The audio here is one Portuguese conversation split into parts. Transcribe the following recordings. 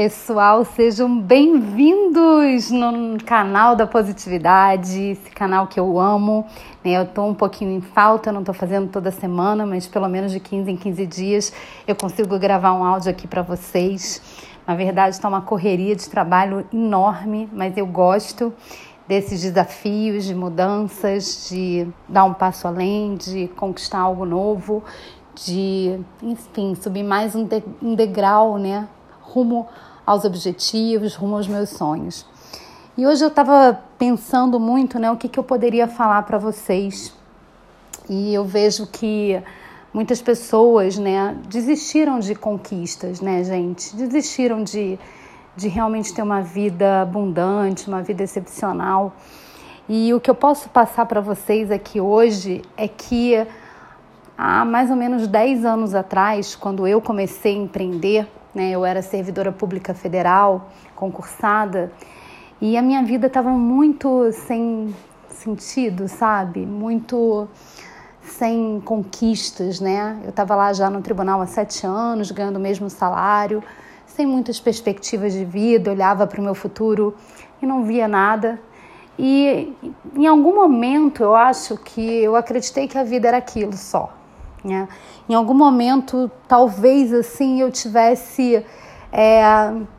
pessoal, sejam bem-vindos no canal da Positividade, esse canal que eu amo. Né? Eu estou um pouquinho em falta, não estou fazendo toda semana, mas pelo menos de 15 em 15 dias eu consigo gravar um áudio aqui para vocês. Na verdade, está uma correria de trabalho enorme, mas eu gosto desses desafios de mudanças, de dar um passo além, de conquistar algo novo, de, enfim, subir mais um, de, um degrau, né, rumo aos objetivos, rumo aos meus sonhos. E hoje eu estava pensando muito, né, o que, que eu poderia falar para vocês. E eu vejo que muitas pessoas, né, desistiram de conquistas, né, gente? Desistiram de, de realmente ter uma vida abundante, uma vida excepcional. E o que eu posso passar para vocês aqui hoje é que há mais ou menos 10 anos atrás, quando eu comecei a empreender, né? Eu era servidora pública federal, concursada, e a minha vida estava muito sem sentido, sabe? Muito sem conquistas, né? Eu estava lá já no tribunal há sete anos, ganhando o mesmo salário, sem muitas perspectivas de vida, olhava para o meu futuro e não via nada. E em algum momento eu acho que eu acreditei que a vida era aquilo só. Né? Em algum momento, talvez assim, eu tivesse é,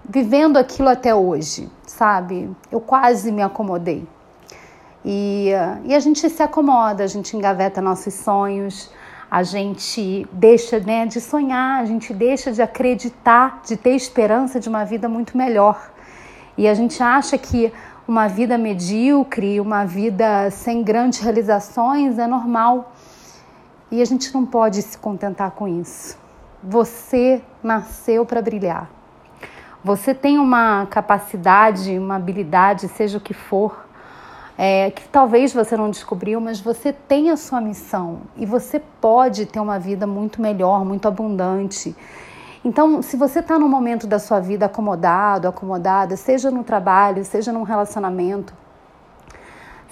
vivendo aquilo até hoje, sabe? Eu quase me acomodei. E, e a gente se acomoda, a gente engaveta nossos sonhos, a gente deixa né, de sonhar, a gente deixa de acreditar, de ter esperança de uma vida muito melhor. E a gente acha que uma vida medíocre, uma vida sem grandes realizações é normal. E a gente não pode se contentar com isso. Você nasceu para brilhar. Você tem uma capacidade, uma habilidade, seja o que for, é, que talvez você não descobriu, mas você tem a sua missão e você pode ter uma vida muito melhor, muito abundante. Então, se você está num momento da sua vida acomodado, acomodada, seja no trabalho, seja num relacionamento,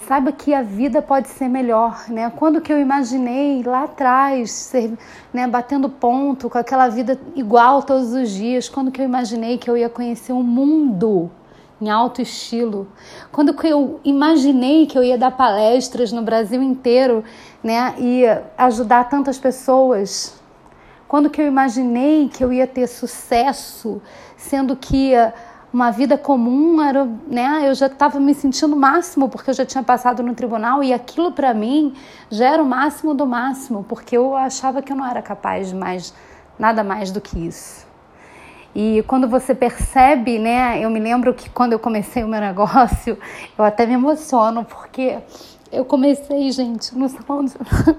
saiba que a vida pode ser melhor, né? Quando que eu imaginei lá atrás, ser, né, batendo ponto com aquela vida igual todos os dias, quando que eu imaginei que eu ia conhecer um mundo em alto estilo, quando que eu imaginei que eu ia dar palestras no Brasil inteiro, né, e ajudar tantas pessoas, quando que eu imaginei que eu ia ter sucesso, sendo que uma vida comum era, né, eu já estava me sentindo máximo porque eu já tinha passado no tribunal e aquilo para mim já era o máximo do máximo, porque eu achava que eu não era capaz de mais nada mais do que isso. E quando você percebe, né, eu me lembro que quando eu comecei o meu negócio, eu até me emociono porque eu comecei, gente, no salão de,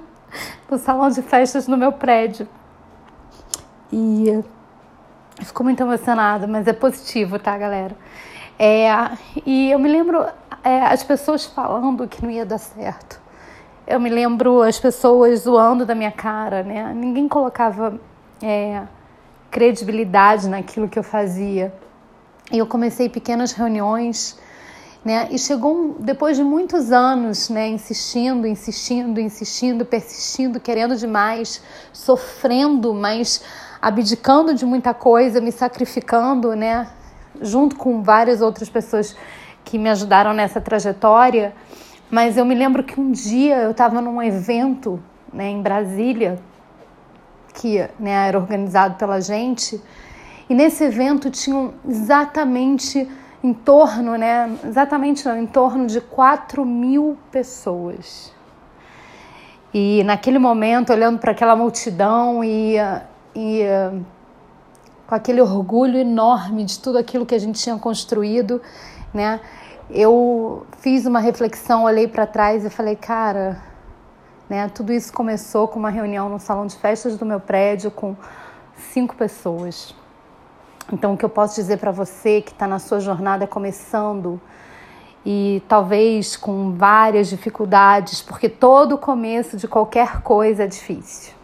no salão de festas no meu prédio. E Ficou muito emocionada, mas é positivo, tá, galera? É, e eu me lembro é, as pessoas falando que não ia dar certo. Eu me lembro as pessoas zoando da minha cara, né? Ninguém colocava é, credibilidade naquilo que eu fazia. E eu comecei pequenas reuniões, né? E chegou um, depois de muitos anos, né? Insistindo, insistindo, insistindo, persistindo, querendo demais, sofrendo, mas abdicando de muita coisa, me sacrificando, né? Junto com várias outras pessoas que me ajudaram nessa trajetória. Mas eu me lembro que um dia eu estava num evento né, em Brasília, que né, era organizado pela gente, e nesse evento tinham exatamente em torno, né, exatamente não, em torno de 4 mil pessoas. E naquele momento, olhando para aquela multidão e e uh, com aquele orgulho enorme de tudo aquilo que a gente tinha construído, né? Eu fiz uma reflexão, olhei para trás e falei, cara, né? Tudo isso começou com uma reunião no salão de festas do meu prédio com cinco pessoas. Então, o que eu posso dizer para você que está na sua jornada começando e talvez com várias dificuldades, porque todo começo de qualquer coisa é difícil.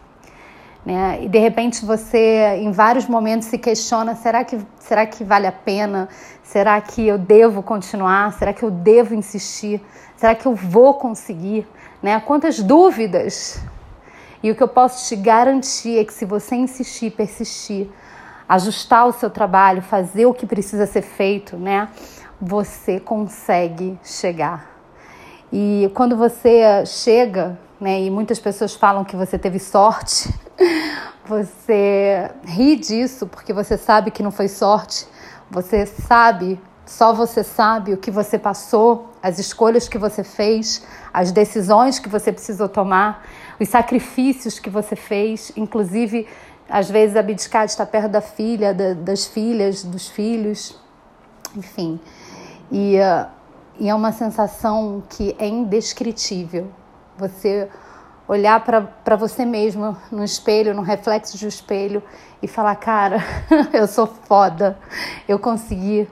Né? E de repente você, em vários momentos, se questiona: será que, será que vale a pena? Será que eu devo continuar? Será que eu devo insistir? Será que eu vou conseguir? Né? Quantas dúvidas! E o que eu posso te garantir é que se você insistir, persistir, ajustar o seu trabalho, fazer o que precisa ser feito, né? Você consegue chegar. E quando você chega, né, e muitas pessoas falam que você teve sorte, você ri disso porque você sabe que não foi sorte, você sabe, só você sabe o que você passou, as escolhas que você fez, as decisões que você precisou tomar, os sacrifícios que você fez, inclusive às vezes abdicar de estar perto da filha, da, das filhas, dos filhos, enfim. E, uh, e é uma sensação que é indescritível. Você olhar para você mesmo no espelho, no reflexo do espelho e falar: cara, eu sou foda, eu consegui,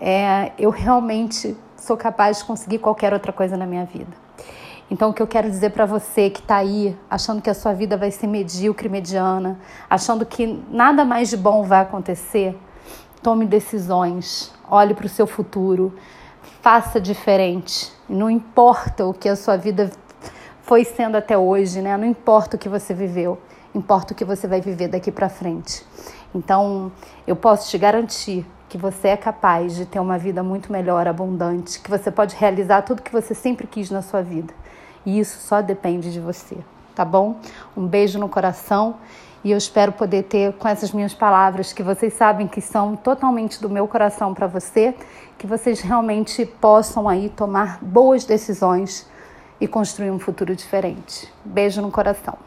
é, eu realmente sou capaz de conseguir qualquer outra coisa na minha vida. Então, o que eu quero dizer para você que está aí, achando que a sua vida vai ser medíocre, mediana, achando que nada mais de bom vai acontecer, tome decisões, olhe para o seu futuro, faça diferente. Não importa o que a sua vida foi sendo até hoje, né? Não importa o que você viveu, importa o que você vai viver daqui para frente. Então, eu posso te garantir que você é capaz de ter uma vida muito melhor, abundante, que você pode realizar tudo que você sempre quis na sua vida. E isso só depende de você, tá bom? Um beijo no coração e eu espero poder ter com essas minhas palavras que vocês sabem que são totalmente do meu coração para você, que vocês realmente possam aí tomar boas decisões e construir um futuro diferente. Beijo no coração.